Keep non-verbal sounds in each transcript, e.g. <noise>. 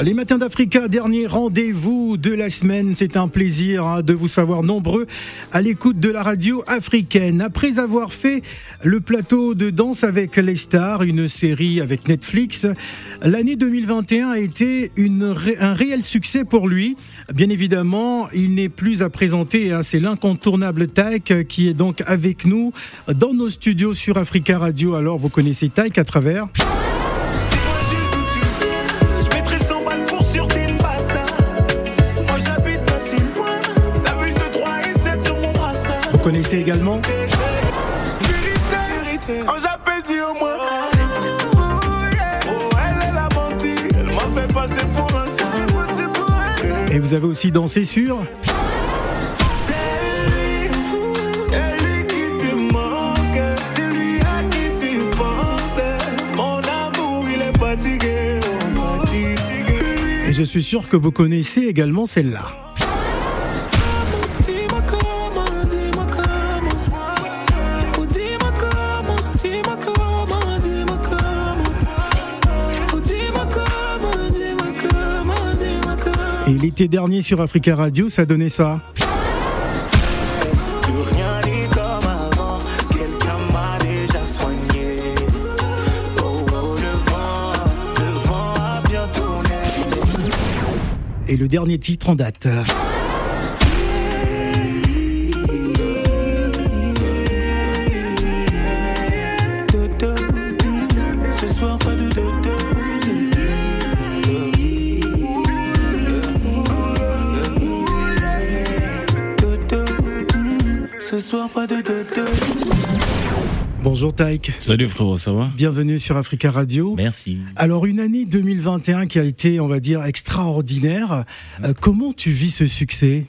Les matins d'Africa, dernier rendez-vous de la semaine. C'est un plaisir hein, de vous savoir nombreux à l'écoute de la radio africaine. Après avoir fait le plateau de danse avec les stars, une série avec Netflix, l'année 2021 a été un réel succès pour lui. Bien évidemment, il n'est plus à présenter. Hein, c'est l'incontournable Taïk qui est donc avec nous dans nos studios sur Africa Radio. Alors, vous connaissez Taïk à travers. Connaissez également Et vous avez aussi dansé sur Et je suis sûr que vous connaissez également celle-là. Et l'été dernier sur Africa Radio, ça donnait ça. Et le dernier titre en date. Bonjour Taïk. Salut frérot, ça va? Bienvenue sur Africa Radio. Merci. Alors une année 2021 qui a été, on va dire, extraordinaire. Euh, comment tu vis ce succès?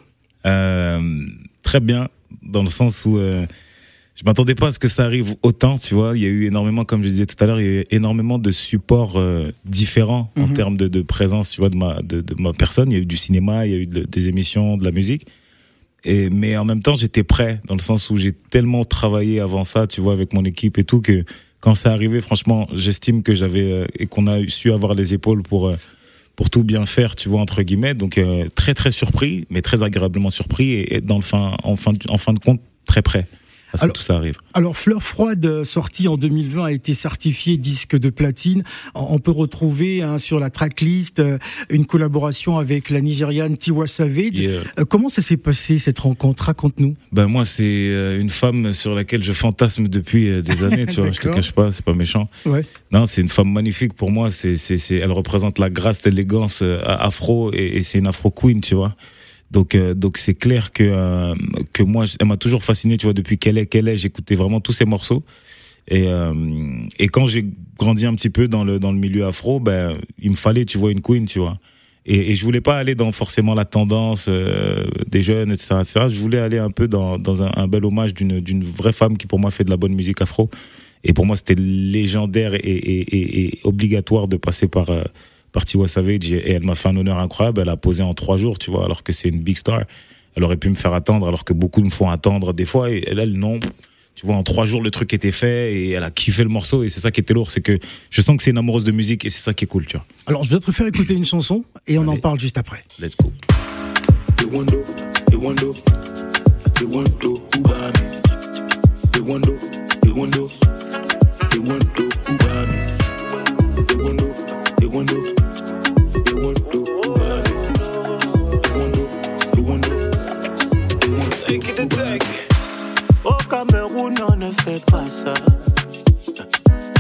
Euh, Très bien, dans le sens où euh, je m'attendais pas à ce que ça arrive autant, tu vois. Il y a eu énormément, comme je disais tout à l'heure, il y a eu énormément de supports euh, différents en Mhm. termes de, de présence, tu vois, de ma, de, de ma personne. Il y a eu du cinéma, il y a eu de- des émissions, de la musique. Et, mais en même temps, j'étais prêt, dans le sens où j'ai tellement travaillé avant ça, tu vois, avec mon équipe et tout, que quand c'est arrivé, franchement, j'estime que j'avais euh, et qu'on a su avoir les épaules pour euh, pour tout bien faire, tu vois, entre guillemets. Donc euh, très très surpris, mais très agréablement surpris et, dans le fin en fin en fin de compte très prêt à ce Alors- que tout ça arrive. Alors Fleur Froide, sortie en 2020, a été certifiée disque de platine. On peut retrouver hein, sur la tracklist euh, une collaboration avec la Nigériane Tiwa Savage. Euh, Comment ça s'est passé cette rencontre? Raconte-nous. ben moi c'est euh, une femme sur laquelle je fantasme depuis des années, tu vois. je te cache pas, c'est pas méchant. Ouais. Non, c'est une femme magnifique pour moi. C'est, c'est, c'est, elle représente la grâce, l'élégance afro et, et c'est une afro queen, tu vois. Donc, euh, donc c'est clair que euh, que moi, elle m'a toujours fasciné, tu vois, depuis qu'elle est, qu'elle est. J'écoutais vraiment tous ses morceaux. Et euh, et quand j'ai grandi un petit peu dans le dans le milieu afro, ben il me fallait, tu vois, une queen, tu vois. Et, et je voulais pas aller dans forcément la tendance euh, des jeunes, etc., etc. Je voulais aller un peu dans dans un, bel hommage d'une d'une vraie femme qui pour moi fait de la bonne musique afro. Et pour moi, c'était légendaire et, et, et, et obligatoire de passer par, euh, par Tiwa Savage. Et, elle m'a fait un honneur incroyable. Elle a posé en trois jours, tu vois, alors que c'est une big star. Elle aurait pu me faire attendre, alors que beaucoup me font attendre des fois. Et elle, elle, non. Tu vois, en trois jours, le truc était fait et elle a kiffé le morceau. Et c'est ça qui était lourd. C'est que je sens que c'est une amoureuse de musique et c'est ça qui est cool, tu vois. Alors je vais te faire écouter une chanson et on en parle juste après. Let's go. They wonder, they wonder, Cameroun, on ne fait pas ça.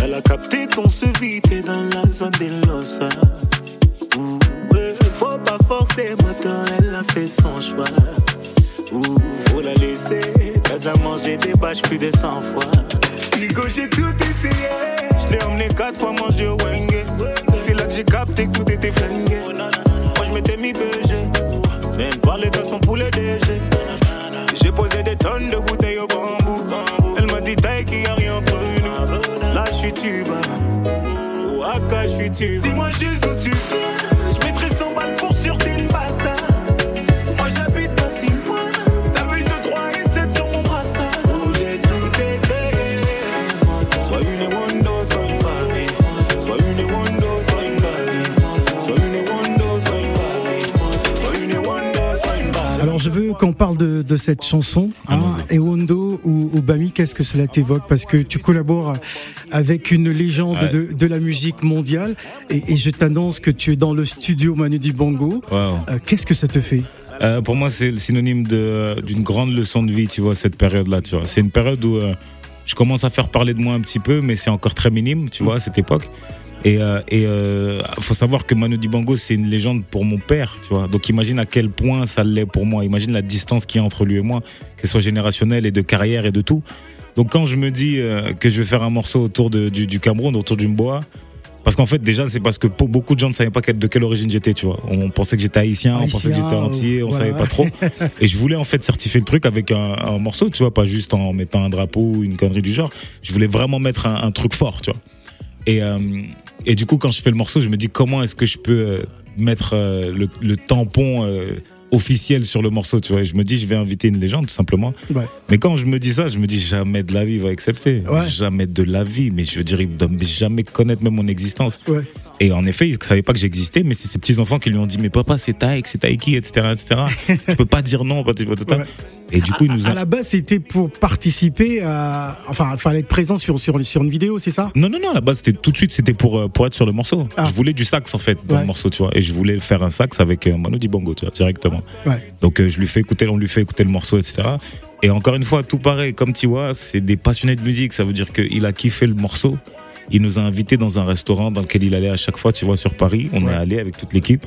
Elle a capté qu'on se vit t'es dans la zone des Losa. Ouh, ouais, faut pas forcer, moteur, elle a fait son choix. Ouh, faut la laisser, t'as déjà mangé des bâches plus de 100 fois. Nico, j'ai tout essayé. Je emmené quatre fois manger au Wenge. C'est là que j'ai capté que tout était flingué. Moi, je m'étais mis BG. Elle parlait de son poulet DG. J'ai posé des tonnes de bouteilles au bambou. Elle m'a dit taille qu'il n'y a rien entre nous. Là, je suis tuba. Waka, je suis tuba. Dis-moi juste d'où tu viens. Je mettrai 100 balles pour je veux qu'on parle de, de, cette chanson, hein, Ewondo ou, ou Bami, qu'est-ce que cela t'évoque? Parce que tu collabores avec une légende de, de, la musique mondiale et, et je t'annonce que tu es dans le studio Manu Dibango. Wow. Euh, qu'est-ce que ça te fait? Euh, Pour moi, c'est le synonyme d'une grande leçon de vie, tu vois, cette période-là. Tu vois, c'est une période où euh, je commence à faire parler de moi un petit peu, mais c'est encore très minime, tu vois, à cette époque. Et, euh, et euh, faut savoir que Manu Dibango, c'est une légende pour mon père, tu vois. Donc imagine à quel point ça l'est pour moi. Imagine la distance qu'il y a entre lui et moi, qu'elle soit générationnelle et de carrière et de tout. Donc quand je me dis euh, que je vais faire un morceau autour de, du, du Cameroun, autour du Mboa, parce qu'en fait déjà c'est parce que beaucoup de gens ne savaient pas de quelle origine j'étais, tu vois. On pensait que j'étais haïtien, on pensait que j'étais entier, on voilà. savait pas trop. <laughs> Et je voulais en fait certifier le truc avec un, un, morceau, tu vois, pas juste en mettant un drapeau ou une connerie du genre. Je voulais vraiment mettre un, un truc fort, tu vois. Et, euh, et du coup, quand je fais le morceau, je me dis comment est-ce que je peux euh, mettre euh, le, le, tampon euh, officiel sur le morceau, tu vois. Je me dis, je vais inviter une légende, tout simplement. Ouais. Mais quand je me dis ça, je me dis jamais de la vie il va accepter. Ouais. Jamais de la vie. Mais je veux dire, il ne doit jamais connaître même mon existence. Ouais. Et en effet, il ne savait pas que j'existais, mais c'est ses petits enfants qui lui ont dit, mais papa, c'est Taïk, c'est Taïki, etc., etc. <laughs> tu peux pas dire non. Et du coup, il nous à, a. à la base, c'était pour participer à. Enfin, il fallait être présent sur, sur, sur une vidéo, c'est ça? Non, non, non, à la base, c'était tout de suite, c'était pour, euh, pour être sur le morceau. Ah. Je voulais du sax, en fait, dans Ouais. le morceau, tu vois. Et je voulais faire un sax avec euh, Manu Dibango, tu vois, directement. Ouais. Donc, euh, je lui fais écouter, on lui fait écouter le morceau, etc. Et encore une fois, tout pareil, comme tu vois, c'est des passionnés de musique. Ça veut dire qu'il a kiffé le morceau. Il nous a invités dans un restaurant dans lequel il allait à chaque fois, tu vois, sur Paris. On Ouais. est allé avec toute l'équipe.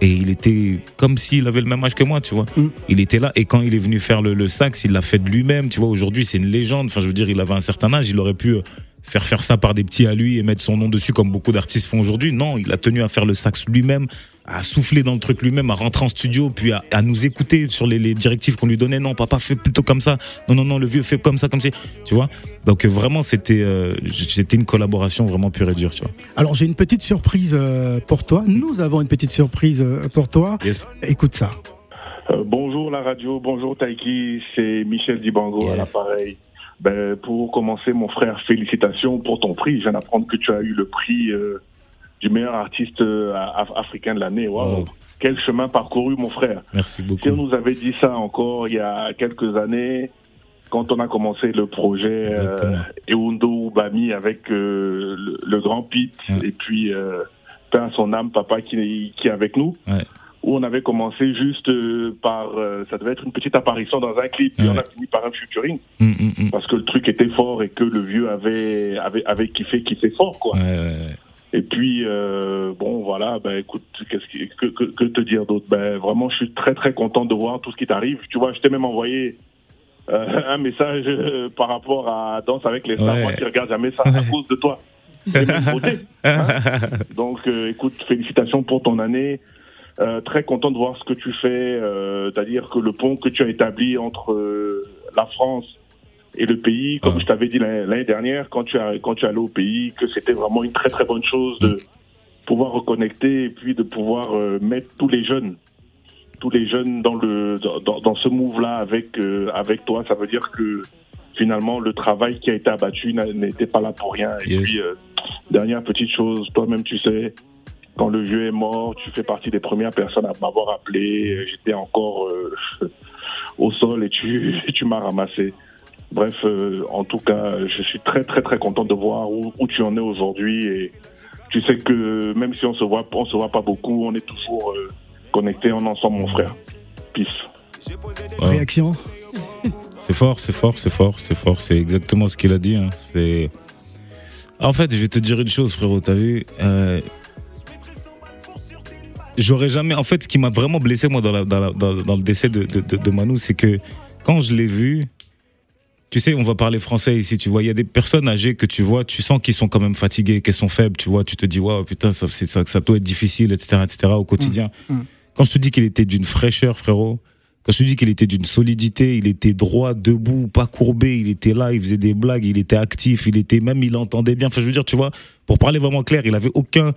Et il était comme s'il avait le même âge que moi, tu vois. Mm. Il était là. Et quand il est venu faire le, le sax, il l'a fait de lui-même, tu vois. Aujourd'hui, c'est une légende. Enfin, je veux dire, il avait un certain âge. Il aurait pu euh, faire faire ça par des petits à lui et mettre son nom dessus comme beaucoup d'artistes font aujourd'hui. Non, il a tenu à faire le sax lui-même, à souffler dans le truc lui-même, à rentrer en studio, puis à, à nous écouter sur les, les directives qu'on lui donnait. Non, papa, fais plutôt comme ça. Non, non, non, le vieux fait comme ça, comme ça. Tu vois? Donc, euh, vraiment, c'était euh, c'était une collaboration vraiment pure et dure, tu vois. Alors, j'ai une petite surprise euh, pour toi. Nous avons une petite surprise pour toi. Yes. Écoute ça. Euh, bonjour la radio, bonjour Taiki, c'est Michel Dibango à Yes. l'appareil. Ben, pour commencer, mon frère, félicitations pour ton prix. Je viens d'apprendre que tu as eu le prix euh, du meilleur artiste euh, af- africain de l'année. Waouh, Wow. quel chemin parcouru, mon frère. Merci beaucoup. Si on nous avait dit ça encore il y a quelques années, quand on a commencé le projet euh, Eundo Ubami avec euh, le, le grand Pete Ouais. et puis euh, son âme, papa qui, qui est avec nous, Ouais. où on avait commencé juste euh, par, ça devait être une petite apparition dans un clip, Ouais. on a fini par un featuring Hum, hum, hum. parce que le truc était fort et que le vieux avait avait, avait kiffé, kiffé fort quoi. Et puis, euh, bon, voilà, ben écoute, qu'est-ce qui, que, que, que te dire d'autre? Ben vraiment, je suis très très content de voir tout ce qui t'arrive. Tu vois, je t'ai même envoyé euh, <laughs> un message euh, par rapport à Danse avec les stars, Ouais. moi qui regarde jamais ça à cause de toi. Beauté, hein. <laughs> Donc, euh, écoute, félicitations pour ton année. Euh, très content de voir ce que tu fais, euh, c'est-à-dire que le pont que tu as établi entre la France et le pays, comme Ouais. je t'avais dit l'année dernière, quand tu as quand tu es allé au pays, que c'était vraiment une très très bonne chose de pouvoir reconnecter et puis de pouvoir euh, mettre tous les jeunes, tous les jeunes dans le dans, ce move-là avec euh, avec toi. Ça veut dire que finalement le travail qui a été abattu n'était pas là pour rien. Et Yes. puis euh, dernière petite chose, toi-même tu sais, quand le vieux est mort, tu fais partie des premières personnes à m'avoir appelé. J'étais encore <laughs> au sol et tu, <laughs> tu m'as ramassé. Bref, euh, en tout cas, je suis très très très content de voir où, où tu en es aujourd'hui et tu sais que même si on se voit, on se voit pas beaucoup, on est toujours euh, connectés en ensemble, mon frère. Peace. Ouais. Réaction C'est fort, c'est fort, c'est fort, c'est fort. C'est exactement ce qu'il a dit. hein. C'est. En fait, je vais te dire une chose, frérot. T'as vu euh, J'aurais jamais. En fait, ce qui m'a vraiment blessé moi dans, la- dans, la- dans- dans le décès de, de, de- de Manu, c'est que quand je l'ai vu, tu sais, on va parler français ici. Tu vois, il y a des personnes âgées que tu vois, tu sens qu'ils sont quand même fatiguées, qu'elles sont faibles. Tu vois, tu te dis, waouh, putain, ça, ça, ça doit être difficile, etc., etc. Au quotidien. Mm. Quand je te dis qu'il était d'une fraîcheur, frérot. Quand je te dis qu'il était d'une solidité, il était droit, debout, pas courbé, il était là, il faisait des blagues, il était actif, il était même, il entendait bien. Enfin, je veux dire, tu vois, pour parler vraiment clair, il avait aucun,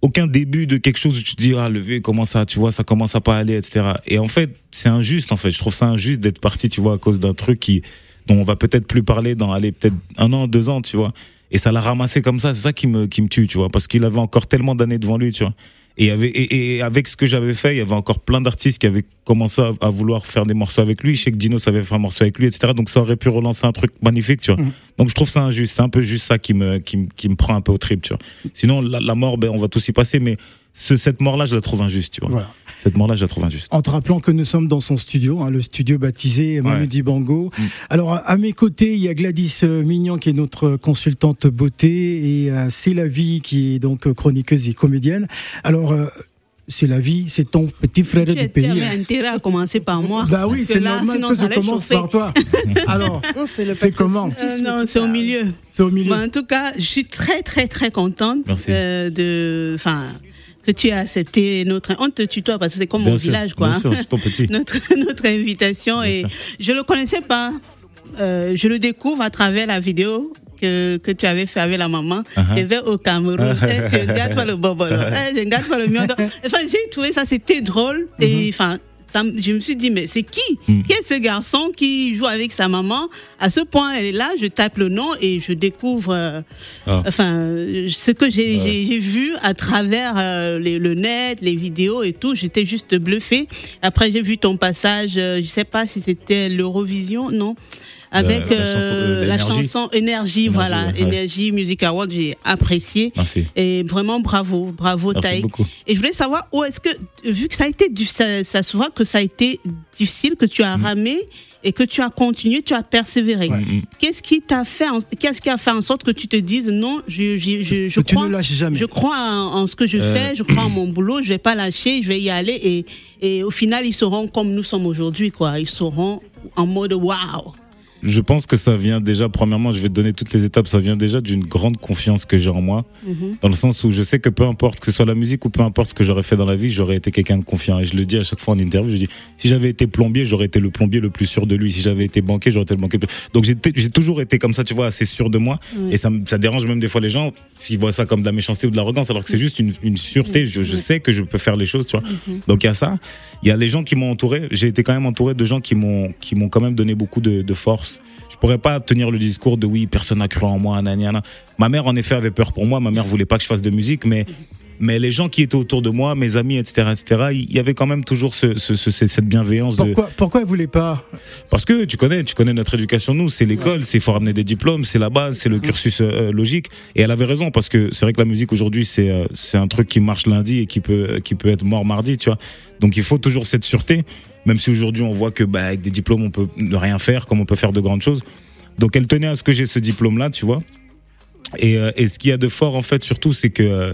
aucun début de quelque chose où tu te dis, ah, le vieux, comment ça, tu vois, ça commence à pas aller, etc. Et en fait, c'est injuste, en fait. Je trouve ça injuste d'être parti, tu vois, à cause d'un truc qui, dont on va peut-être plus parler dans, allez, peut-être un an, deux ans, tu vois. Et ça l'a ramassé comme ça, c'est ça qui me, qui me tue, tu vois, parce qu'il avait encore tellement d'années devant lui, tu vois. Et, avait, et, et avec ce que j'avais fait, il y avait encore plein d'artistes qui avaient commencé à, à vouloir faire des morceaux avec lui. Je sais que Dino savait faire un morceau avec lui, etc. Donc ça aurait pu relancer un truc magnifique, tu vois. Mhm. Donc je trouve ça injuste. C'est un peu juste ça qui me, qui, me- qui me prend un peu au trip, tu vois. Sinon, la, la mort, ben, on va tous y passer, mais ce, cette mort-là, je la trouve injuste, tu vois. Voilà. Cette mort-là, je la trouve injuste. En te rappelant que nous sommes dans son studio, hein, le studio baptisé Manu Ouais. Dibango. Mm. Alors, à- mes côtés, il y a Gladys euh, Mignon, qui est notre consultante beauté, et euh, C'est la vie, qui est donc chroniqueuse et comédienne. Alors, euh, C'est la vie, c'est ton petit frère Tu, du tu pays. avais intérêt à commencer par moi. Bah oui, c'est normal sinon, que ça je commence chauffer. par toi. <laughs> Alors, C'est comment Euh, non, c'est au milieu. C'est au milieu. Bon, en tout cas, je suis très, très, très contente euh, de. Enfin, que tu aies accepté notre. On te tutoie parce que c'est comme Bien mon sûr, village, quoi. bien sûr, je suis ton petit. <laughs> notre, notre invitation. et je le connaissais pas. Euh, je le découvre à travers la vidéo que, que tu avais fait avec la maman. Je vais au Cameroun. <laughs> Eh, ne gâtes pas le bobolo. Eh, je ne pas le miondo. <laughs> Enfin, j'ai trouvé ça, c'était drôle. Et enfin, ça me- je me suis dit, mais c'est qui? Mm. Qui est ce garçon qui joue avec sa maman? À ce point, elle est là, je tape le nom et je découvre euh, Ah. enfin, ce que j'ai vu à travers euh, les- le net, les vidéos et tout. J'étais juste bluffée. Après, j'ai vu ton passage, euh, je sais pas si c'était l'Eurovision, non avec la chanson, euh, euh, la chanson Énergie, Énergie, voilà, ouais. Énergie Music Award, j'ai apprécié. Merci. Et vraiment bravo, bravo Merci Taïk. beaucoup. Et je voulais savoir où est-ce que, vu que ça a été, ça, ça se voit que ça a été difficile, que tu as Mm. ramé et que tu as continué, tu as persévéré. Mm, Qu'est-ce qui t'a fait, en- qu'est-ce qui a fait en sorte que tu te dises non, je, je, je, je Que tu crois, ne lâches jamais. je crois en, en ce que je Euh. fais, je crois en mon boulot, je vais pas lâcher, je vais y aller et, et au final ils seront comme nous sommes aujourd'hui, quoi. Ils seront en mode waouh. Je pense que ça vient déjà, premièrement, je vais te donner toutes les étapes, ça vient déjà d'une grande confiance que j'ai en moi, Mhm. dans le sens où je sais que peu importe que ce soit la musique ou peu importe ce que j'aurais fait dans la vie, j'aurais été quelqu'un de confiant. Et je le dis à chaque fois en interview, je dis, si j'avais été plombier, j'aurais été le plombier le plus sûr de lui. Si j'avais été banquier, j'aurais été le banquier. le plus- Donc j'ai toujours été comme ça, tu vois, assez sûr de moi. Et ça, dérange même des fois les gens s'ils voient ça comme de la méchanceté ou de l'arrogance, alors que c'est juste une, une sûreté. Je, je sais que je peux faire les choses, tu vois. Donc il y a ça. Il y a les gens qui m'ont entouré. J'ai été quand même entouré de gens qui m'ont qui m'ont quand même donné beaucoup de, de force. Je pourrais pas tenir le discours de oui, personne n'a cru en moi, nanana. Ma mère en effet avait peur pour moi. Ma mère voulait pas que je fasse de musique, mais mais les gens qui étaient autour de moi, mes amis, etc., etc., il y avait quand même toujours ce, ce- ce- cette bienveillance de Pourquoi, pourquoi elle voulait pas? Parce que tu connais, tu connais notre éducation, nous, c'est l'école, c'est faut ramener des diplômes, c'est la base, c'est le cursus euh, logique. Et elle avait raison parce que c'est vrai que la musique aujourd'hui, c'est euh, c'est un truc qui marche lundi et qui peut qui peut être mort mardi, tu vois. Donc il faut toujours cette sûreté, même si aujourd'hui on voit que bah, avec des diplômes on peut ne rien faire, comme on peut faire de grandes choses. Donc elle tenait à ce que j'ai ce diplôme-là, tu vois. Et, euh, et ce qu'il y a de fort en fait surtout, c'est que euh,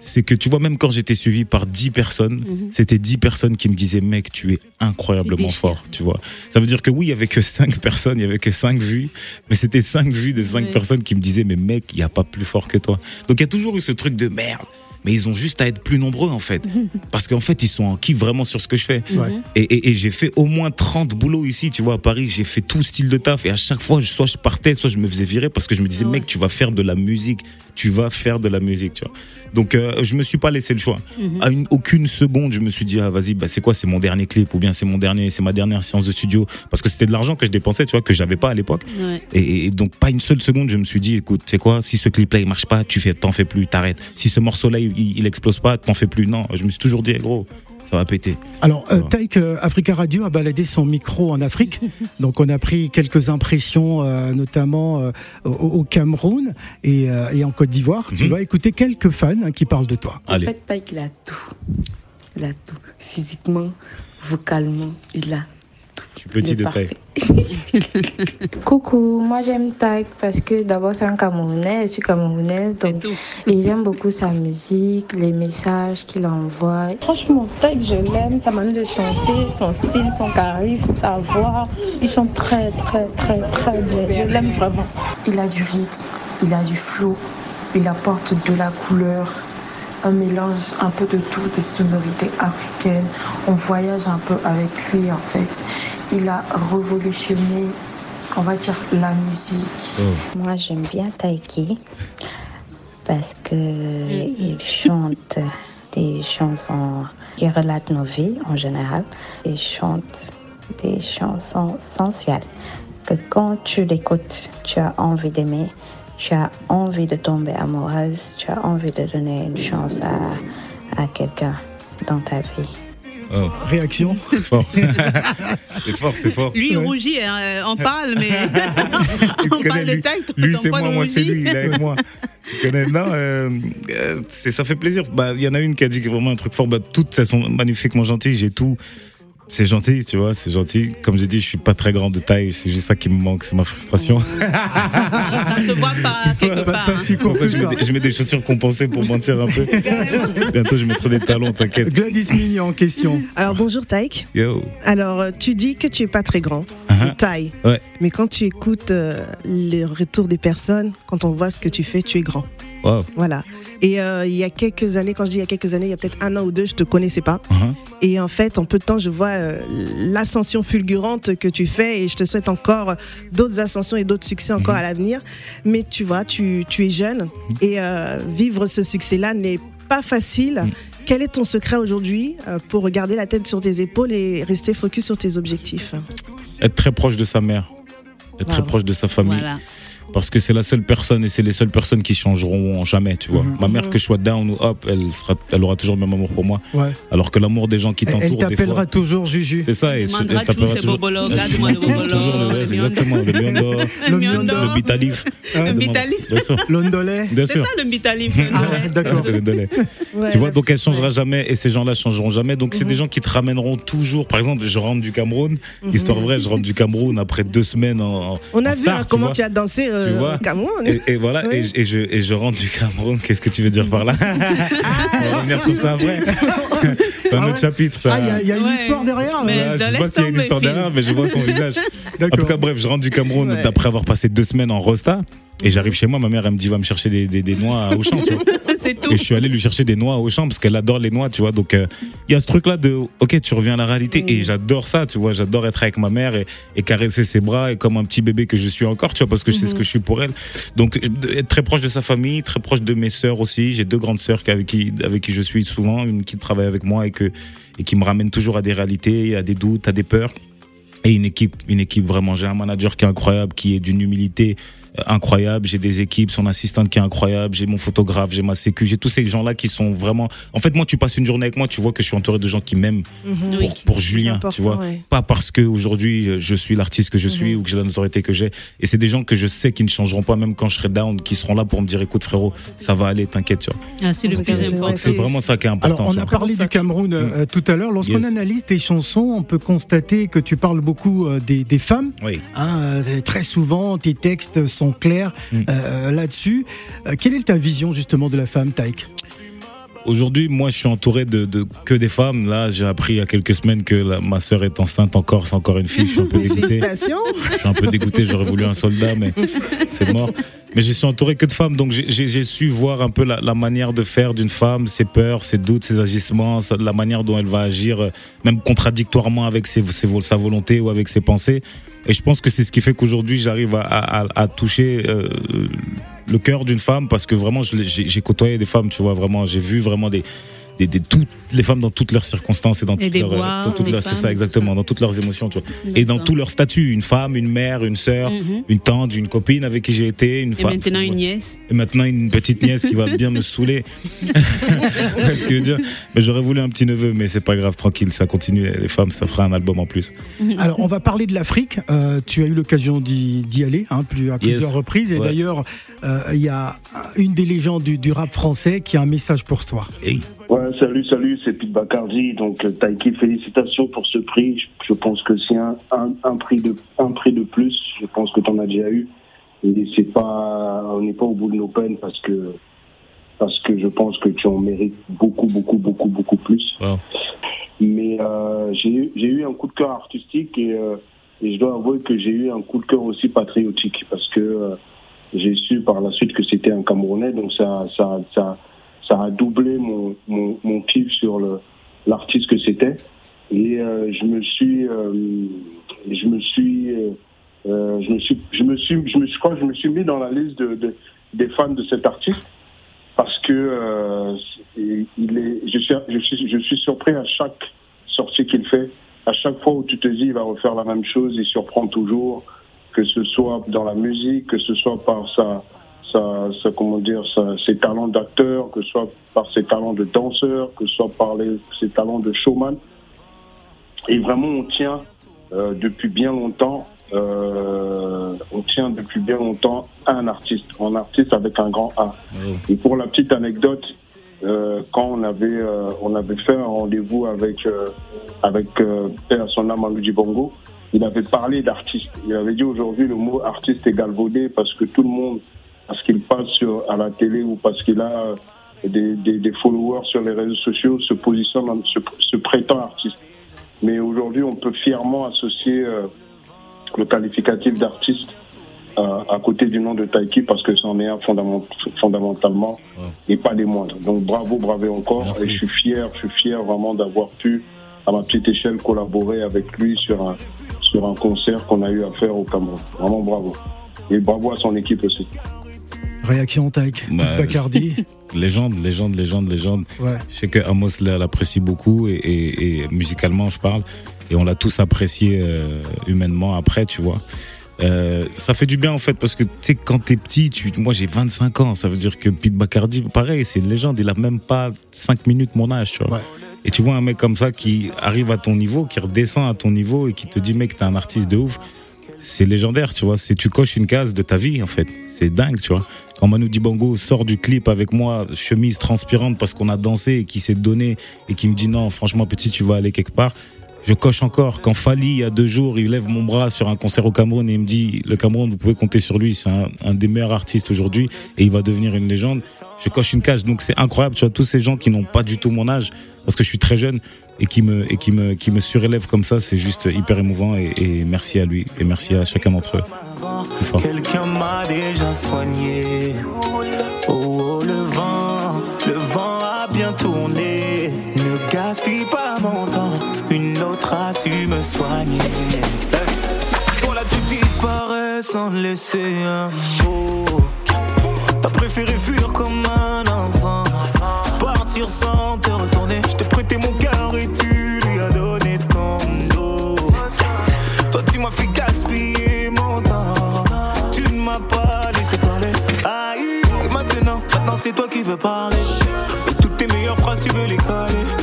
c'est que tu vois même quand j'étais suivi par 10 personnes, c'était 10 personnes qui me disaient mec, tu es incroyablement fort, tu vois. Ça veut dire que oui, il y avait que 5 personnes, il y avait que 5 vues, mais c'était 5 vues de 5 Ouais. personnes qui me disaient mais mec, il y a pas plus fort que toi. Donc il y a toujours eu ce truc de merde. Mais ils ont juste à être plus nombreux en fait. <laughs> Parce qu'en fait, ils sont en kiff vraiment sur ce que je fais. Ouais. Et, et, et j'ai fait au moins 30 boulots ici, tu vois, à Paris. J'ai fait tout style de taf. Et à chaque fois, je- soit je partais, soit je me faisais virer parce que je me disais, Ah ouais. mec, tu vas faire de la musique. Tu vas faire de la musique, tu vois. Donc, euh, je me suis pas laissé le choix. Mhm. À une, aucune seconde, je me suis dit, ah, vas-y, bah, c'est quoi, c'est mon dernier clip ou bien c'est mon dernier, c'est ma dernière séance de studio? Parce que c'était de l'argent que je dépensais, tu vois, que j'avais pas à l'époque. Ouais. Et, et donc pas une seule seconde, je me suis dit, écoute, c'est quoi, si ce clip-là il marche pas, tu fais, t'en fais plus, t'arrêtes. Si ce morceau-là il, il explose pas, t'en fais plus. Non, je me suis toujours dit, eh, gros, ça va péter. Alors, euh. Taïk euh, Africa Radio a baladé son micro en Afrique. <laughs> Donc, on a pris quelques impressions, euh, notamment euh, au, au Cameroun et, euh, et en Côte d'Ivoire. Tu Mhm. vas écouter quelques fans hein, qui parlent de toi. Allez. En fait, Pike, il a tout. Il a tout. Physiquement, vocalement, il a petit Il est de taille. <laughs> Coucou, moi j'aime Taïk parce que d'abord c'est un Camerounais, je suis Camerounaise, donc et j'aime beaucoup sa musique, les messages qu'il envoie. Franchement, Taïk, je l'aime, sa manière de chanter, son style, son charisme, sa voix. Il chante très, très, très, très bien. Je l'aime vraiment. Il a du rythme, il a du flow, il apporte de la couleur, un mélange un peu de tout, des sonorités africaines. On voyage un peu avec lui en fait. Il a révolutionné, on va dire, la musique. Oh. Moi j'aime bien Taïki parce que il chante des chansons qui relatent nos vies en général. Il chante des chansons sensuelles que quand tu l'écoutes, tu as envie d'aimer. Tu as envie de tomber amoureuse, tu as envie de donner une chance à, à quelqu'un dans ta vie. Oh, Réaction c'est fort. <laughs> c'est fort, c'est fort. Lui, il rougit, hein, on parle, mais <laughs> on parle de lui, taille. lui, ton c'est moi, de moi c'est lui, il est avec moi. <laughs> Non, euh, euh, ça fait plaisir. Bah, il y en a une qui a dit vraiment un truc fort. Bah, toutes elles sont magnifiquement gentilles. J'ai tout. C'est gentil, tu vois, c'est gentil. Comme j'ai dit, je suis pas très grand de taille. C'est juste ça qui me manque, c'est ma frustration. <laughs> Ça se voit pas quelque Pas, part. pas hein. si confus je, mets des, je mets des chaussures compensées pour mentir un peu. Bientôt, je mettrai des talons, t'inquiète. Gladys Mignon en question. Alors bonjour Taïk. Yo. Alors euh, tu dis que tu es pas très grand Uh-huh. de taille, Ouais. mais quand tu écoutes euh, les retours des personnes, quand on voit ce que tu fais, tu es grand. Wow. Voilà. Et euh, il y a quelques années, quand je dis il y a quelques années, il y a peut-être un an ou deux, je te connaissais pas. Uh-huh. Et en fait, en peu de temps, je vois euh, l'ascension fulgurante que tu fais et je te souhaite encore d'autres ascensions et d'autres succès encore à l'avenir. Mais tu vois, tu, tu es jeune et euh, vivre ce succès-là n'est pas facile. Quel est ton secret aujourd'hui pour garder la tête sur tes épaules et rester focus sur tes objectifs? Être très proche de sa mère. Être très proche de sa famille. Voilà. Parce que c'est la seule personne et c'est les seules personnes qui changeront jamais, tu vois. Mhm. Ma mère, que je sois down ou up, elle, sera, elle aura toujours le même amour pour moi. Ouais. Alors que l'amour des gens qui Elle t'entourent, des t'appellera toujours Juju. C'est ça, et elle t'appellera toujours, toujours. Bobolo, elle le toujours- ouais, exactement, le miondo, Le miondo. le bitalif. Le bitalif. Bien sûr, C'est sûr. ça le bitalif. <laughs> Ah, d'accord. Tu vois, donc elle changera jamais et ces gens-là changeront jamais. Donc Mhm. c'est des gens qui te ramèneront toujours. Par exemple, je rentre du Cameroun, histoire vraie, je rentre du Cameroun après deux semaines en, Mhm. On a vu hein, comment tu as dansé euh, Tu vois au Cameroun. Et, et voilà, Oui. et, je- et je, et je rentre du Cameroun. Qu'est-ce que tu veux dire par là? <laughs> On va revenir sur ça après. <laughs> C'est un Ah autre chapitre. Ça. Ah, il y a- il y, a une Ouais. histoire derrière. Euh, je sais pas s'il y a une histoire derrière, mais je vois son visage. En tout cas, bref, je rentre du Cameroun Ouais. après avoir passé deux semaines en Rosta. Et j'arrive chez moi, ma mère, elle me dit, va me chercher des, des, des noix à Auchan, tu vois. C'est. Et je suis allé lui chercher des noix au champ parce qu'elle adore les noix, tu vois. Donc euh, il y a ce truc là de OK, tu reviens à la réalité et j'adore ça, tu vois. J'adore être avec ma mère et, et caresser ses bras et comme un petit bébé que je suis encore, tu vois, parce que je sais ce que je suis pour elle. Donc euh, être très proche de sa famille, très proche de mes sœurs aussi. J'ai deux grandes sœurs avec qui avec qui je suis souvent, une qui travaille avec moi et que et qui me ramène toujours à des réalités, à des doutes, à des peurs. Et une équipe, une équipe vraiment. J'ai un manager qui est incroyable, qui est d'une humilité incroyable. J'ai des équipes, son assistante qui est incroyable. J'ai mon photographe, j'ai ma sécu, j'ai tous ces gens-là qui sont vraiment. En fait, moi, tu passes une journée avec moi, tu vois que je suis entouré de gens qui m'aiment Mhm. pour, pour Julien, tu vois. ouais. Pas parce que aujourd'hui euh, je suis l'artiste que je suis ou que j'ai la notoriété que j'ai. Et c'est des gens que je sais qui ne changeront pas, même quand je serai down, qui seront là pour me dire, écoute frérot, ça va aller, t'inquiète, tu vois. Ah, c'est cas, c'est- vraiment ça qui est important. Alors, on a parlé du Cameroun euh, tout à l'heure. Lorsqu'on Yes. analyse tes chansons, on peut constater que tu parles beaucoup euh, des, des femmes. Oui. Hein, euh, très souvent, tes textes sont clairs Mm. euh, là-dessus. Euh, quelle est ta vision justement de la femme, Taïk? Aujourd'hui, moi, je suis entouré de, de que des femmes. Là, j'ai appris il y a quelques semaines que la- ma sœur est enceinte encore. C'est encore une fille. Je suis un peu <laughs> dégoûté. Félicitations. Je suis un peu dégoûté. J'aurais voulu un soldat, mais c'est mort. Mais je suis entouré que de femmes, donc j'ai- su voir un peu la, la manière de faire d'une femme, ses peurs, ses doutes, ses agissements, la manière dont elle va agir, euh, même contradictoirement avec ses, sa volonté ou avec ses pensées. Et je pense que c'est ce qui fait qu'aujourd'hui j'arrive à, toucher euh, le cœur d'une femme parce que vraiment j'ai côtoyé des femmes, tu vois, vraiment. J'ai vu vraiment des, des, des- toutes les femmes dans toutes leurs circonstances et dans Et toutes leurs, voix, dans toutes des leurs- c'est ça exactement, dans toutes leurs émotions, tu vois, et dans tous leurs statuts, une femme, une mère, une sœur, Mhm. une tante, une copine avec qui j'ai été, une Et femme. maintenant une Ouais. nièce. Et maintenant une petite nièce qui va bien me saouler. <laughs> Ce que je veux dire. Mais j'aurais voulu un petit neveu, mais c'est pas grave, tranquille, ça continue. Les femmes, ça fera un album en plus. Alors, on va parler de l'Afrique. Euh, tu as eu l'occasion d'y d'y aller hein, plus, à plusieurs reprises. Et Ouais. d'ailleurs, euh, il y a une des légendes du, du rap français qui a un message pour toi. Hey. Ouais, salut, salut, c'est Pete Bacardi. Donc, euh, Taiki, félicitations pour ce prix. Je, je pense que c'est un, un, un prix de, un prix de plus. Je pense que tu en as déjà eu. Et c'est pas, on n'est pas au bout de nos peines parce que, parce que je pense que tu en mérites beaucoup, beaucoup, beaucoup, beaucoup plus. Wow. Mais euh, j'ai eu- j'ai eu un coup de cœur artistique et, euh, et je dois avouer que j'ai eu un coup de cœur aussi patriotique parce que euh, j'ai su par la suite que c'était un Camerounais, donc ça, ça, ça, ça a doublé mon, mon, mon kiff sur l'artiste que c'était. Et je me suis, je me suis, je me suis, je me suis, je me suis, je me suis mis dans la liste de, de- des fans de cet artiste parce que euh, il est, je suis, je suis, je suis surpris à chaque sortie qu'il fait. À chaque fois où tu te dis il va refaire la même chose, il surprend toujours, que ce soit dans la musique, que ce soit par sa, comment dire, ses talents d'acteur, que ce soit par ses talents de danseur, que ce soit par les- ses talents de showman. Et vraiment, on tient euh, depuis bien longtemps, euh, on tient depuis bien longtemps à un artiste, un artiste avec un grand A. Et pour la petite anecdote, euh, quand on avait, on avait fait un rendez-vous avec, avec Père Sona Maloudi Bongo, il avait parlé d'artiste. Il avait dit aujourd'hui le mot artiste est galvaudé parce que tout le monde, parce qu'il passe à la télé ou parce qu'il a euh, des, des, des followers sur les réseaux sociaux, se positionne, se, se prétend artiste. Mais aujourd'hui, on peut fièrement associer euh, le qualificatif d'artiste euh, à côté du nom de Taiki parce que c'en est un fondament- fondamentalement et pas des moindres. Donc bravo, bravo encore. Et je suis fier, je suis fier vraiment d'avoir pu, à ma petite échelle, collaborer avec lui sur un, sur un concert qu'on a eu à faire au Cameroun. Vraiment bravo. Et bravo à son équipe aussi. Réaction Taïk, Bah, Bacardi. <laughs> Légende, légende, légende, légende. Ouais. Je sais que Amos l'a- l'apprécie beaucoup et, et- et musicalement, je parle. Et on l'a tous apprécié euh, humainement après, tu vois. Euh, ça fait du bien en fait parce que tu sais quand t'es petit, tu, moi j'ai 25 ans, ça veut dire que Pete Bacardi, pareil, c'est une légende, il a même pas 5 minutes mon âge, tu vois. Et tu vois un mec comme ça qui arrive à ton niveau, qui redescend à ton niveau et qui te dit mec t'es un artiste de ouf, c'est légendaire, tu vois. C'est tu coches une case de ta vie en fait, c'est dingue, tu vois. Quand Manu Dibango sort du clip avec moi, chemise transpirante parce qu'on a dansé et qui s'est donné et qui me dit non, franchement petit, tu vas aller quelque part. Je coche encore. Quand Fali, il y a deux jours, il lève mon bras sur un concert au Cameroun et il me dit, le Cameroun, vous pouvez compter sur lui, c'est un, un des meilleurs artistes aujourd'hui et il va devenir une légende. Je coche une cage. Donc c'est incroyable, tu vois, tous ces gens qui n'ont pas du tout mon âge, parce que je suis très jeune et qui me, et qui me, qui me surélèvent comme ça, c'est juste hyper émouvant et, et merci à lui et merci à chacun d'entre eux. C'est fort. Quelqu'un m'a déjà soigné. Oh, oh, le vent, le vent a bien tourné. Ne gaspille pas mon temps, une autre a su me soigner. Hey. Toi là, tu disparais sans laisser un mot. T'as préféré fuir comme un enfant, partir sans te retourner. Je t'ai prêté mon cœur et tu lui as donné ton dos. Toi, tu m'as fait gaspiller mon temps. Tu ne m'as pas laissé parler. Aïe, et maintenant, maintenant c'est toi qui veux parler. Toutes tes meilleures phrases, tu veux les coller.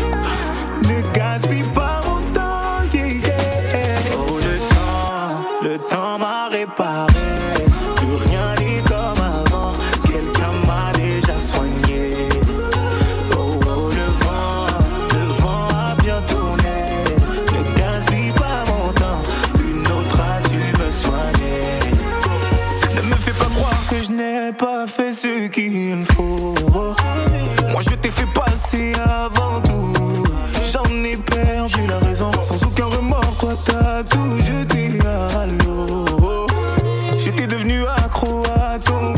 Accro à ton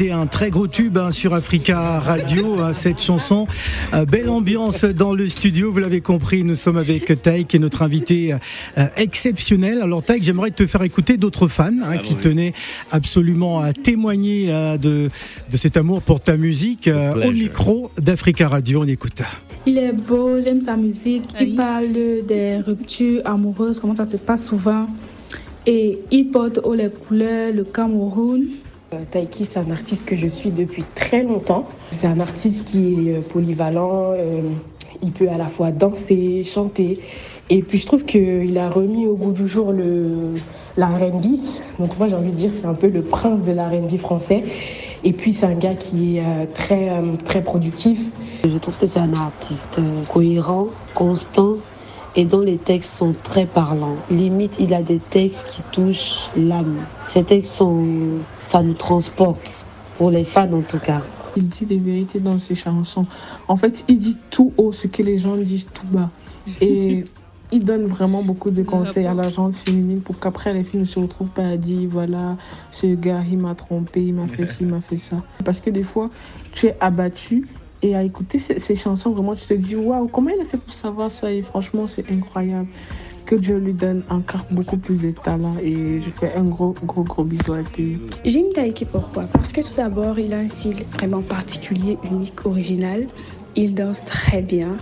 été un très gros tube hein, sur Africa Radio, hein, cette chanson. Euh, belle ambiance dans le studio, vous l'avez compris, nous sommes avec Taïk et notre invité euh, exceptionnel. Alors Taïk, j'aimerais te faire écouter d'autres fans hein, qui tenaient absolument à témoigner euh, de, de cet amour pour ta musique euh, au micro d'Africa Radio. On écoute. Il est beau, j'aime sa musique. Il parle des ruptures amoureuses, comment ça se passe souvent. Et il porte haut les couleurs, le Cameroun. Euh, Taiki, c'est un artiste que je suis depuis très longtemps. C'est un artiste qui est euh, polyvalent. euh, il peut à la fois danser, chanter. Et puis je trouve qu'il a remis au goût du jour le, la. Donc moi j'ai envie de dire c'est un peu le prince de la français. Et puis c'est un gars qui est très, très productif. Je trouve que c'est un artiste cohérent, constant et dont les textes sont très parlants. Limite, il a des textes qui touchent l'âme. Ces textes sont, ça nous transporte, pour les fans en tout cas. Il dit des vérités dans ses chansons. En fait, il dit tout haut ce que les gens disent tout bas. Et <laughs> il donne vraiment beaucoup de conseils à la gente féminine pour qu'après les filles ne se retrouvent pas à dire voilà, ce gars il m'a trompé, il m'a fait ci, il m'a fait ça. Parce que des fois, tu es abattu et à écouter ces, ces chansons, vraiment, tu te dis waouh, comment il a fait pour savoir ça? Et franchement, c'est incroyable. Que Dieu lui donne encore beaucoup plus de talent et je fais un gros, gros, gros bisou à Théo. J'aime Taiki pourquoi? Parce que tout d'abord, il a un style vraiment particulier, unique, original. Il danse très bien.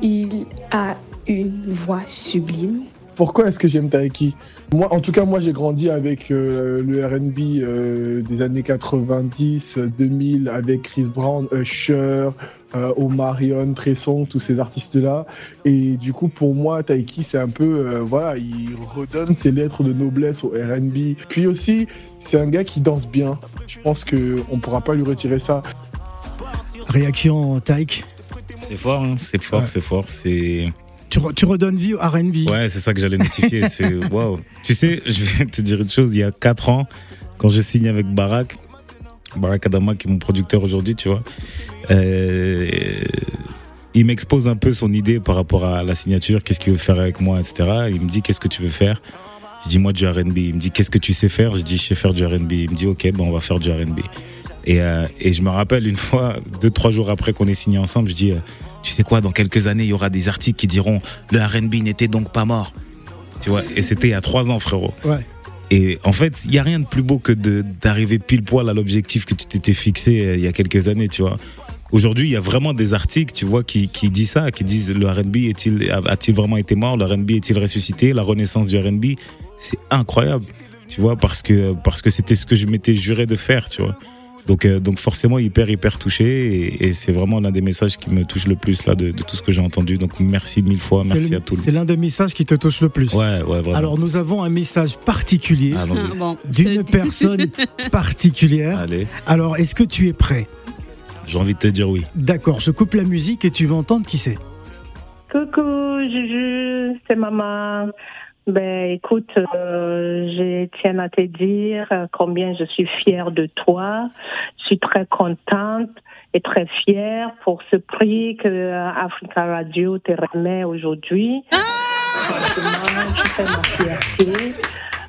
Il a une voix sublime. Pourquoi est-ce que j'aime Taiki moi, en tout cas, moi, j'ai grandi avec euh, le R&B euh, des années 90, 2000, avec Chris Brown, Usher, euh, Omarion, Tresson, tous ces artistes-là. Et du coup, pour moi, Taiki, c'est un peu, euh, voilà, il redonne ses lettres de noblesse au R&B. Puis aussi, c'est un gars qui danse bien. Je pense que on pourra pas lui retirer ça. Réaction, Taïk C'est fort, hein, c'est fort, Ouais. c'est fort, c'est. Tu, re- tu redonnes vie au RB. Ouais, c'est ça que j'allais notifier. <laughs> c'est waouh. Tu sais, je vais te dire une chose. Il y a 4 ans, quand je signe avec Barak, Barak Adama, qui est mon producteur aujourd'hui, tu vois, euh, il m'expose un peu son idée par rapport à la signature, qu'est-ce qu'il veut faire avec moi, etc. Il me dit, qu'est-ce que tu veux faire? Je dis, moi, du RB. Il me dit, qu'est-ce que tu sais faire? Je dis, je sais faire du RB. Il me dit, ok, ben, on va faire du RB. Et, euh, et je me rappelle une fois, deux, trois jours après qu'on ait signé ensemble, je dis, euh, sais quoi, dans quelques années, il y aura des articles qui diront, le RB n'était donc pas mort. Tu vois, et c'était il y a trois ans, frérot. Ouais. Et en fait, il y a rien de plus beau que d'arriver pile poil à l'objectif que tu t'étais fixé euh, il y a quelques années, tu vois. Aujourd'hui, il y a vraiment des articles, tu vois, qui, qui disent ça, qui disent le R&B est-il a-t-il vraiment été mort, le R&B est-il ressuscité, la renaissance du R&B, c'est incroyable, tu vois, parce que parce que c'était ce que je m'étais juré de faire, tu vois. Donc euh, donc forcément hyper hyper touché et, et c'est vraiment l'un des messages qui me touche le plus là de, de tout ce que j'ai entendu. Donc merci mille fois, merci le- à tout le C'est l'un des messages qui te touche le plus. Ouais, ouais, vraiment. Alors nous avons un message particulier. Ah, bon, d'une personne <laughs> particulière. Allez, Alors est-ce que tu es prêt? J'ai envie de te dire oui. D'accord, je coupe la musique et tu vas entendre qui c'est. Coucou, Juju, c'est maman. Ben, écoute, euh, je tiens à te dire combien je suis fière de toi. Je suis très contente et très fière pour ce prix que euh, Africa Radio te remet aujourd'hui. Franchement, je fais ma fierté.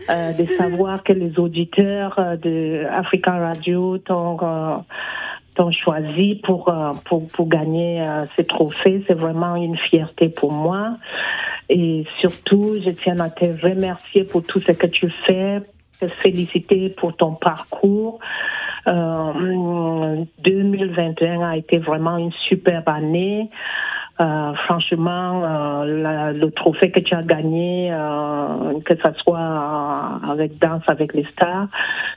euh, de savoir que les auditeurs euh, de Africa Radio t'ont t'ont choisi pour, euh, pour, pour gagner euh, ce trophée. C'est vraiment une fierté pour moi. Et surtout, je tiens à te remercier pour tout ce que tu fais, te féliciter pour ton parcours. Euh, 2021 a été vraiment une superbe année. Euh, franchement, euh, le trophée que tu as gagné, euh, que ce soit euh, avec Danse avec les stars,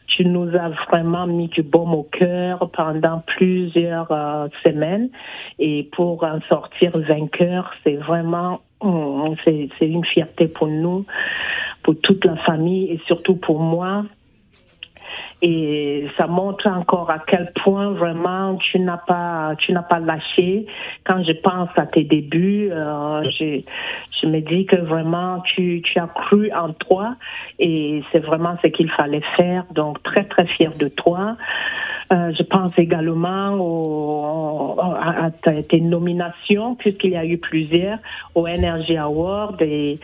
tu nous as vraiment mis du baume au cœur pendant plusieurs euh, semaines. Et pour en sortir vainqueur, c'est vraiment, hum, c'est une fierté pour nous, pour toute la famille et surtout pour moi. Et ça montre encore à quel point vraiment tu n'as pas, tu n'as pas lâché. Quand je pense à tes débuts, euh, je, je me dis que vraiment tu, tu as cru en toi et c'est vraiment ce qu'il fallait faire. Donc très très fier de toi. Euh, je pense également au, à, tes nominations, puisqu'il y a eu plusieurs, au Energy Award et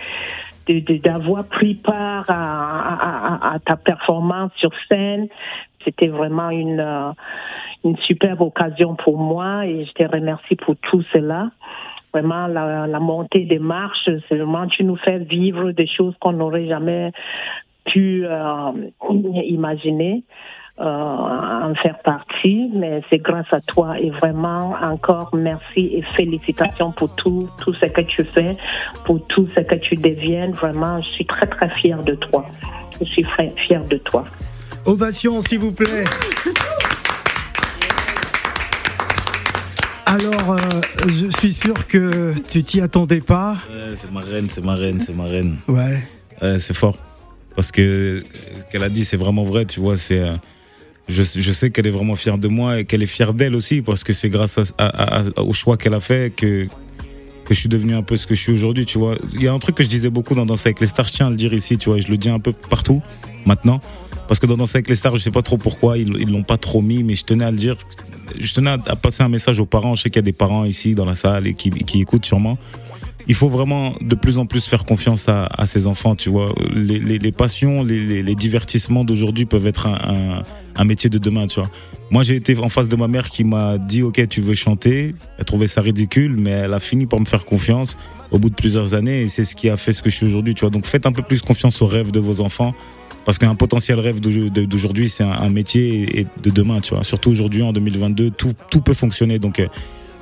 d'avoir pris part à, ta performance sur scène. C'était vraiment une, euh, une superbe occasion pour moi et je te remercie pour tout cela. Vraiment, la, montée des marches, c'est vraiment, tu nous fais vivre des choses qu'on n'aurait jamais pu euh, imaginer en faire partie, mais c'est grâce à toi et vraiment encore merci et félicitations pour tout, tout ce que tu fais, pour tout ce que tu deviens. Vraiment, je suis très très fière de toi. Je suis très fière de toi. Ovation, s'il vous plaît. Alors, euh, je suis sûr que tu t'y attendais pas. Ouais, c'est ma reine, c'est ma reine, c'est ma reine. Ouais. Ouais, c'est fort. Parce que euh, ce qu'elle a dit, c'est vraiment vrai, tu vois. C'est, euh, je, sais qu'elle est vraiment fière de moi et qu'elle est fière d'elle aussi, parce que c'est grâce à, au choix qu'elle a fait que, que je suis devenu un peu ce que je suis aujourd'hui, tu vois. Il y a un truc que je disais beaucoup dans Danser avec les stars, je tiens à le dire ici, tu vois, je le dis un peu partout maintenant. Parce que dans Danser avec les stars, je sais pas trop pourquoi, ils, ils l'ont pas trop mis, mais je tenais à le dire. Je tenais à, passer un message aux parents. Je sais qu'il y a des parents ici dans la salle et qui, qui écoutent sûrement. il faut vraiment de plus en plus faire confiance à, à ses enfants, tu vois. Les, passions, les, divertissements d'aujourd'hui peuvent être un, un métier de demain, tu vois. Moi, j'ai été en face de ma mère qui m'a dit, OK, tu veux chanter. Elle trouvait ça ridicule, mais elle a fini par me faire confiance au bout de plusieurs années et c'est ce qui a fait ce que je suis aujourd'hui, tu vois. Donc, faites un peu plus confiance aux rêves de vos enfants. Parce qu'un potentiel rêve d'aujourd'hui- c'est un, un métier et de demain, tu vois. Surtout aujourd'hui, en 2022, tout, tout peut fonctionner. Donc, euh,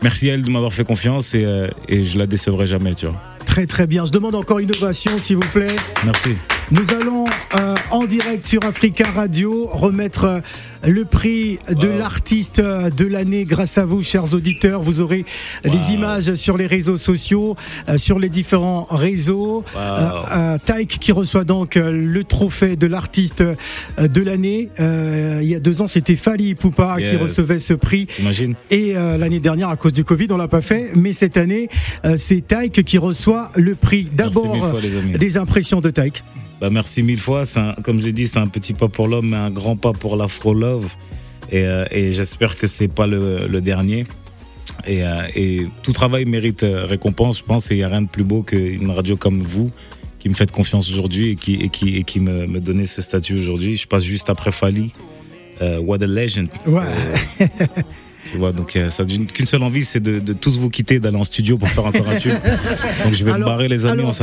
merci à elle de m'avoir fait confiance et, euh, et je la décevrai jamais, tu vois. Très très bien. Je demande encore innovation, s'il vous plaît. Merci. Nous allons euh, en direct sur Africa Radio remettre euh, le prix de l'artiste euh, de l'année grâce à vous, chers auditeurs. Vous aurez les images sur les réseaux sociaux, euh, sur les différents réseaux. Euh, euh, Taïk qui reçoit donc le trophée de l'artiste de l'année. Euh, il y a deux ans, c'était Fali Poupa qui recevait ce prix. Imagine. Et l'année dernière, à cause du Covid, on l'a pas fait. Mais cette année, euh, c'est Taïk qui reçoit le prix. D'abord, des impressions de Taïk. Bah, merci mille fois. Un- comme je l'ai dit, c'est un petit pas pour l'homme, mais un grand pas pour l'afro love. Et, euh, et j'espère que c'est pas le, le dernier. Et, euh, et tout travail mérite euh, récompense, je pense. Et il n'y a rien de plus beau qu'une radio comme vous qui me faites confiance aujourd'hui et qui, et qui, et qui me, me donnait ce statut aujourd'hui. Je passe juste après Fali. Euh, what a legend. Ouais. <laughs> Tu vois, donc euh, ça n'a qu'une seule envie, c'est de, de tous vous quitter, d'aller en studio pour faire encore un tube. <laughs> Donc je vais me barrer, les amis, alors,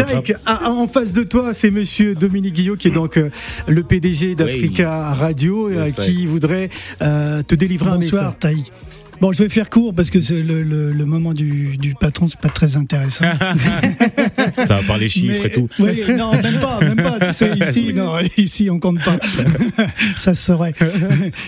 à- à- en face de toi, c'est monsieur Dominique Guillot, qui est donc euh, le PDG d'Africa Radio, euh, qui voudrait euh, te délivrer un Bonsoir, message. Taïk. Bon, je vais faire court parce que le, le- le moment du, du patron, c'est pas très intéressant. <laughs> Ça va parler chiffres Mais- et tout. Oui, non, même pas, même pas. Tu sais, ici, <laughs> non, ici, on compte pas. <laughs> Ça se saurait.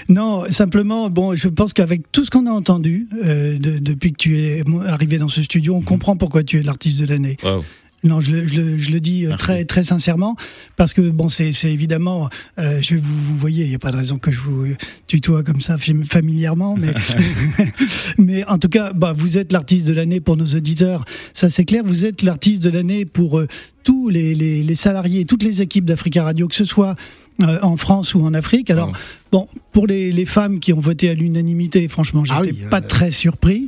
Non, simplement, bon, je pense qu'avec tout ce qu'on a entendu euh, de- depuis que tu es arrivé dans ce studio, on comprend pourquoi tu es l'artiste de l'année. Wow. Non, je le, je le, je le dis euh, très très sincèrement parce que bon, c'est c'est évidemment, euh, je vous, vous voyez, il n'y a pas de raison que je vous tutoie comme ça fam- familièrement, mais <laughs> <laughs> mais en tout cas, bah, vous êtes l'artiste de l'année pour nos auditeurs, ça c'est clair. Vous êtes l'artiste de l'année pour euh, tous les, les, les salariés, toutes les équipes d'Africa Radio, que ce soit euh, en France ou en Afrique. Alors, bon, pour les, les femmes qui ont voté à l'unanimité, franchement, j'étais Ah oui, pas euh, très surpris.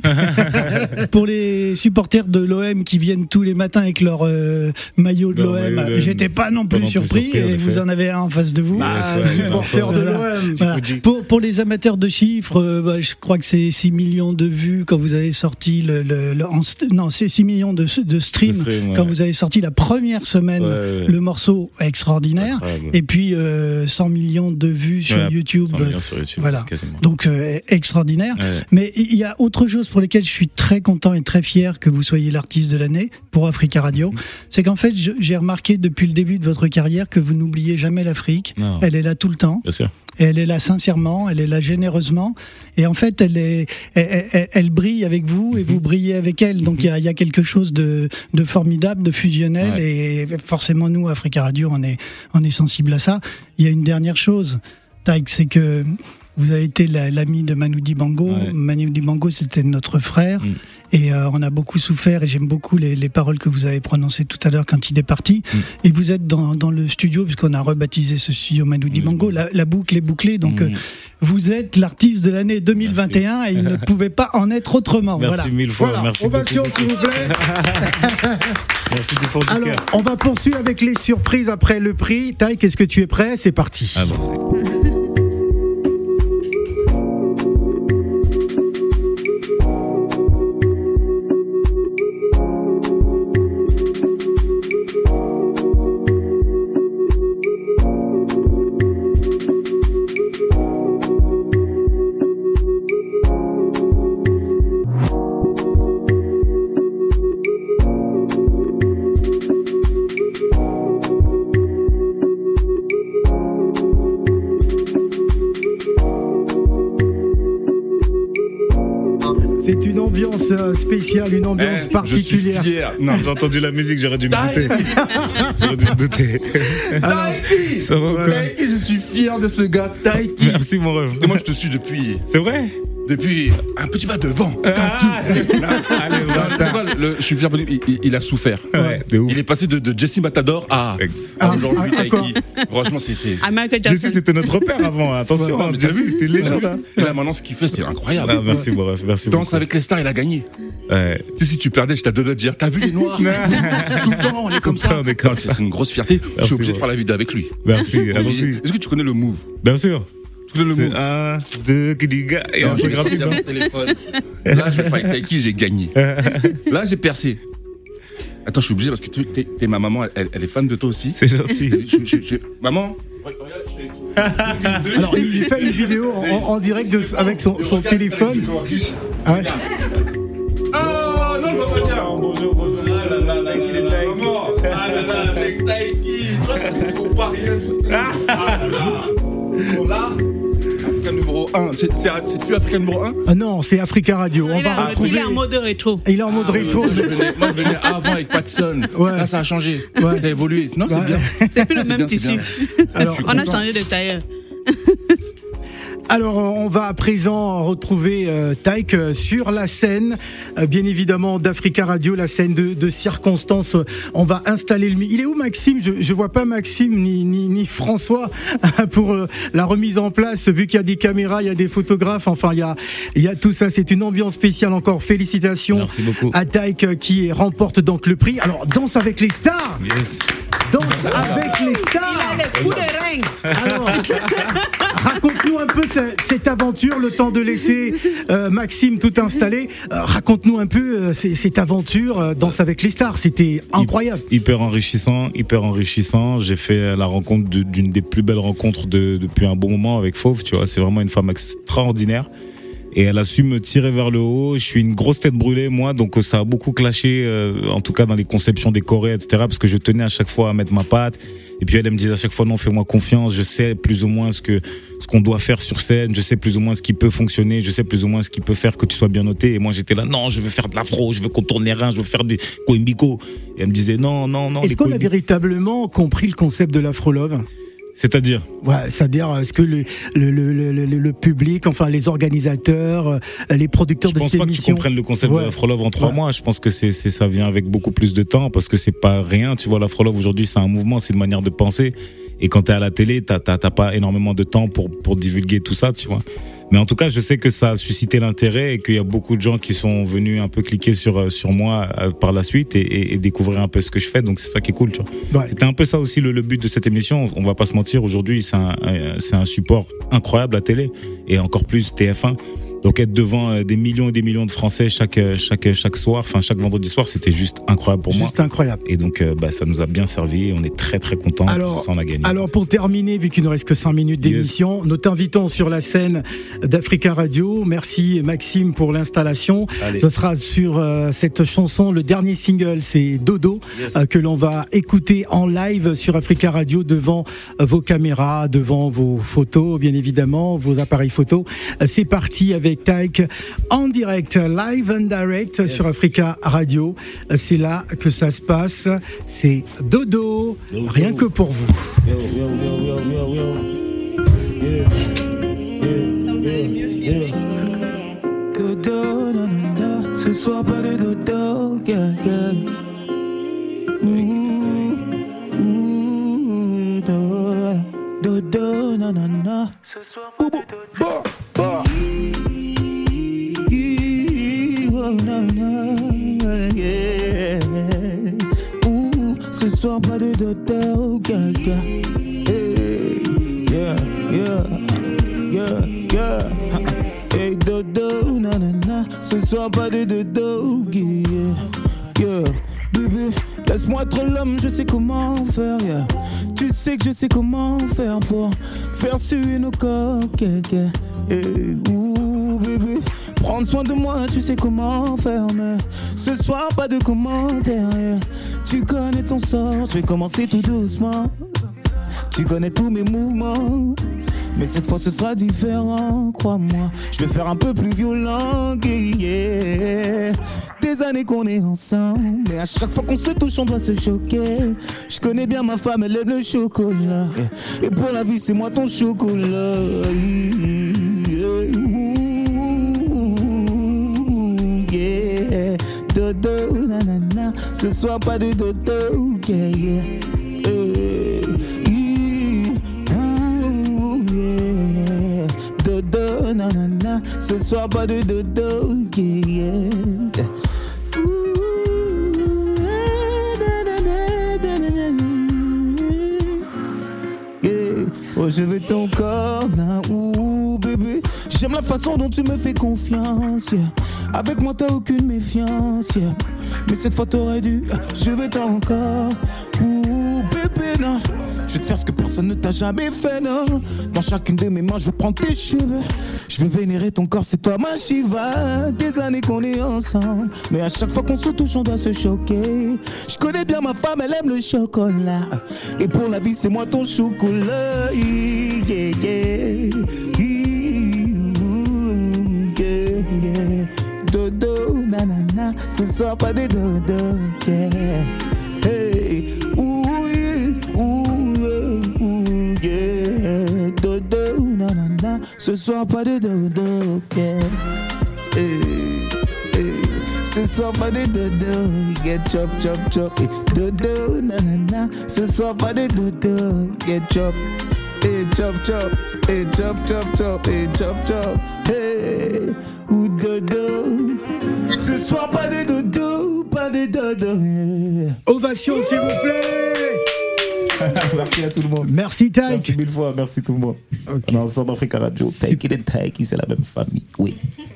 <laughs> pour les supporters de l'OM qui viennent tous les matins avec leur euh, maillot de l'OM, j'étais pas non Pas plus non plus surpris. et vous en avez un en face de vous. Bah, Ouais, ouais, supporter de l'OM. Voilà. Pour, pour les amateurs de chiffres, euh, bah, je crois que c'est 6 millions de vues quand vous avez sorti le, le- le- en non, c'est 6 millions de, de streams stream, ouais. quand vous avez sorti la première semaine Ouais, ouais. le morceau extraordinaire Incroyable. et puis euh, 100 millions de vues sur Ouais, YouTube. 100 millions sur YouTube, Voilà. quasiment. Donc euh, extraordinaire. Ouais. Mais il y a autre chose pour lesquelles je suis très content et très fier que vous soyez l'artiste de l'année pour Africa Radio. Mm-hmm. C'est qu'en fait, j'ai remarqué depuis le début de votre carrière que vous n'oubliez jamais l'Afrique. Elle est là tout le temps. Bien sûr. Et elle est là sincèrement, elle est là généreusement. Et en fait, elle, est, elle, elle- elle brille avec vous et vous brillez avec elle. Donc il y a, il y a quelque chose de, de formidable, de fusionnel. Et forcément, nous, Africa Radio, on est, on est sensible à ça. Il y a une dernière chose, Taïk, c'est que vous avez été la- l'ami de Manu Dibango. Ouais. Manu Dibango, c'était notre frère. Mm. Et euh, on a beaucoup souffert et j'aime beaucoup les, les paroles que vous avez prononcées tout à l'heure quand il est parti. Mm. Et vous êtes dans, dans le studio, puisqu'on a rebaptisé ce studio Manu Dibango. La, la boucle est bouclée, donc Mm. euh, vous êtes l'artiste de l'année 2021 et il ne <laughs> pouvait pas en être autrement. Merci voilà. mille fois. Voilà, merci ovation, s'il vous plaît. <laughs> Merci du fond du Alors, cœur. on va poursuivre avec les surprises après le prix. Taïk, est-ce que tu es prêt? C'est parti. <laughs> ambiance Eh, particulière. Je suis fier. Non, j'ai entendu la musique, j'aurais dû me douter. <laughs> j'aurais dû me douter. Ça va quoi Taïki, je suis fier de ce gars, Taïki. Merci mon rêve. Et moi, je te suis depuis. C'est vrai? Depuis un petit pas devant. Ah, je suis lui, il, il a souffert. Ouais, ouf. Il est passé de, de Jesse Matador à, Ah, à aujourd'hui, ah, Taïki. Franchement, c'est. Jessie, Jackson. c'était notre repère avant. <laughs> Attention, Ouais, hein, vu c'était légende. hein. Et là, maintenant, ce qu'il fait, c'est incroyable. Ah, merci mon rêve, merci Danse beaucoup. avec les stars, il a gagné. Ouais. Tu sais, si tu perdais, à deux doigts de dire, t'as vu les noirs? <laughs> Tout le temps, on est comme ça. C'est c'est une grosse fierté. je suis obligé de ouais. faire la vidéo avec lui. Merci. Est-ce que tu connais le move? Bien sûr. Tu le move un, deux, Kidiga, et Non, un mon téléphone. Là, je vais Taiki, j'ai gagné. Là, j'ai percé. Attends, je suis obligé parce que tu- t'es ma maman, elle, elle est fan de toi aussi. C'est gentil. Je- je- je- Maman Alors, il fait une vidéo en, en direct de- avec son, son téléphone. Ah ouais. Oh non, papa bien Bonjour, bonjour. Ah là là, il est Maman Ah là là, j'ai Taiki c'est qu'on part rien du tout. Ah là là numéro 1. C'est plus Africa numéro 1 Ah non, c'est Africa Radio. On Il, va a- retrouver. il est en mode rétro. Il est en mode rétro. Moi, je venais, moi, je venais avant avec Patson. Là, ça a changé. Ça a évolué. Non, c'est Ouais. bien. C'est plus le même bien, tissu. Alors, On a changé de tailleur. Alors, on va à présent retrouver euh, Taïk euh, sur la scène, euh, bien évidemment d'Africa Radio, la scène de, de circonstances. On va installer le. Il est où Maxime? Je, je vois pas Maxime ni, ni, ni François <laughs> pour euh, la remise en place. Vu qu'il y a des caméras, il y a des photographes. Enfin, il y a, il y a tout ça. C'est une ambiance spéciale. Encore félicitations Merci beaucoup. à Taïk euh, qui remporte donc le prix. Alors, danse avec les stars. Yes. Danse avec les stars. Il a les coups de rein. Alors, <laughs> raconte-nous un peu ce- cette aventure, le temps de laisser euh, Maxime tout installer. Euh, raconte-nous un peu euh, cette aventure euh, Danse avec les stars. C'était incroyable. Hyper enrichissant, hyper enrichissant. J'ai fait la rencontre d'une des plus belles rencontres de- depuis un bon moment avec Fauve, tu vois. C'est vraiment une femme extraordinaire. Et elle a su me tirer vers le haut. Je suis une grosse tête brûlée, moi, donc euh, ça a beaucoup clashé, euh, en tout cas dans les conceptions décorées, etc. Parce que je tenais à chaque fois à mettre ma patte. Et puis elle, elle me disait à chaque fois, non, fais-moi confiance. Je sais plus ou moins ce que ce qu'on doit faire sur scène. Je sais plus ou moins ce qui peut fonctionner. Je sais plus ou moins ce qui peut faire que tu sois bien noté. Et moi, j'étais là, non, je veux faire de l'afro, je veux contourner les reins, je veux faire du coimbiko. Et elle me disait, non, non, non. Est-ce qu'on a véritablement compris le concept de l'afro-love? C'est-à-dire Ouais, c'est-à-dire, est-ce que le, le, le, le, le- public, enfin les organisateurs, euh, les producteurs Je de pense cette pas que tu comprennes le concept Ouais. de l'Afrolove en trois Ouais. mois. Je pense que c'est, c'est, ça vient avec beaucoup plus de temps parce que c'est pas rien. Tu vois, l'Afrolove aujourd'hui, c'est un mouvement, c'est une manière de penser. Et quand t'es à la télé, t'as, t'as, t'as pas énormément de temps pour, pour divulguer tout ça, tu vois. Mais en tout cas, je sais que ça a suscité l'intérêt et qu'il y a beaucoup de gens qui sont venus un peu cliquer sur, euh, sur moi euh, par la suite et, et, et découvrir un peu ce que je fais. Donc c'est ça qui est cool, tu vois. Ouais. C'était un peu ça aussi le, le but de cette émission. On va pas se mentir, aujourd'hui, c'est un, un- c'est un support incroyable la télé et encore plus TF1. Donc être devant euh, des millions et des millions de Français chaque euh, chaque chaque soir, enfin chaque vendredi soir, c'était juste incroyable pour moi. Juste incroyable. Et donc euh, bah, ça nous a bien servi. On est très très contents. Alors, on a gagné. alors pour terminer, vu qu'il ne reste que 5 minutes d'émission, nous t'invitons sur la scène d'Africa Radio. Merci Maxime pour l'installation. Ce sera sur euh, cette chanson, le dernier single, c'est Dodo, Yes. euh, que l'on va écouter en live sur Africa Radio devant euh, vos caméras, devant vos photos, bien évidemment, vos appareils photos. Euh, C'est parti avec Taïk en direct, live and direct sur Africa Radio. C'est là que ça se passe. C'est Dodo, rien que pour vous. Dodo, non, non, non, ce soir pas de dodo, yeah, yeah. Ouh, ouh, do- Dodo, non, non, non, ce soir pas de dodo. Oh, Ouh, Ce soir pas de dodo, yeah, yeah. Yeah, yeah, yeah. Hey dodo, nanana, ce soir pas de dodo, yeah, yeah. Bébé, laisse-moi être l'homme, je sais comment faire. Tu sais que je sais comment faire pour faire suer nos bébé, prendre soin de moi, tu sais comment faire, mais ce soir pas de commentaires. Tu connais ton sort, je vais commencer tout doucement. Tu connais tous mes mouvements. Mais cette fois ce sera différent, crois-moi. Je vais faire un peu plus violent, yeah. Des années qu'on est ensemble, mais à chaque fois qu'on se touche, on doit se choquer. Je connais bien ma femme, elle aime le chocolat. Et pour la vie, c'est moi ton chocolat. Ce soir, pas de dodo, yeah, yeah. Yeah. Dodo, nanana. Ce soir, pas de dodo, yeah, yeah. Oh, je veux ton corps, nan, ouh. J'aime la façon dont tu me fais confiance. Avec moi, t'as aucune méfiance. Mais cette fois, t'aurais dû. Je veux ton corps, ouh, bébé, non. Je vais te faire ce que personne ne t'a jamais fait, non. Dans chacune de mes mains, je prendre tes cheveux. Je veux vénérer ton corps, c'est toi ma Shiva. Des années qu'on est ensemble. Mais à chaque fois qu'on se touche, on doit se choquer. Je connais bien ma femme, elle aime le chocolat. Et pour la vie, c'est moi ton chocolat. Yeah. Yeah, nanana. Ce soir, pas de dodo. Yeah. Hey. Ouh, yeah. Ouh, yeah. Ouh, yeah. Dodo, nanana. Ce soir, pas de dodo. Yeah. Hey. Hey. Ce soir, pas de dodo. Get chop, chop, chop. Hey. Dodo, nanana. Ce soir, pas de dodo. Get chop. Hey, chop, chop. Hey, chop, chop, chop. Hey, chop, chop. Hey. Ou dodo. Ce soir, pas de dodo. Pas de dodo. Ovation, s'il vous plaît. <laughs> merci à tout le monde. Merci Taïk. Merci mille fois, merci tout le monde. On est ensemble Africa Radio. Taïk et Taïk, c'est la même famille. Oui.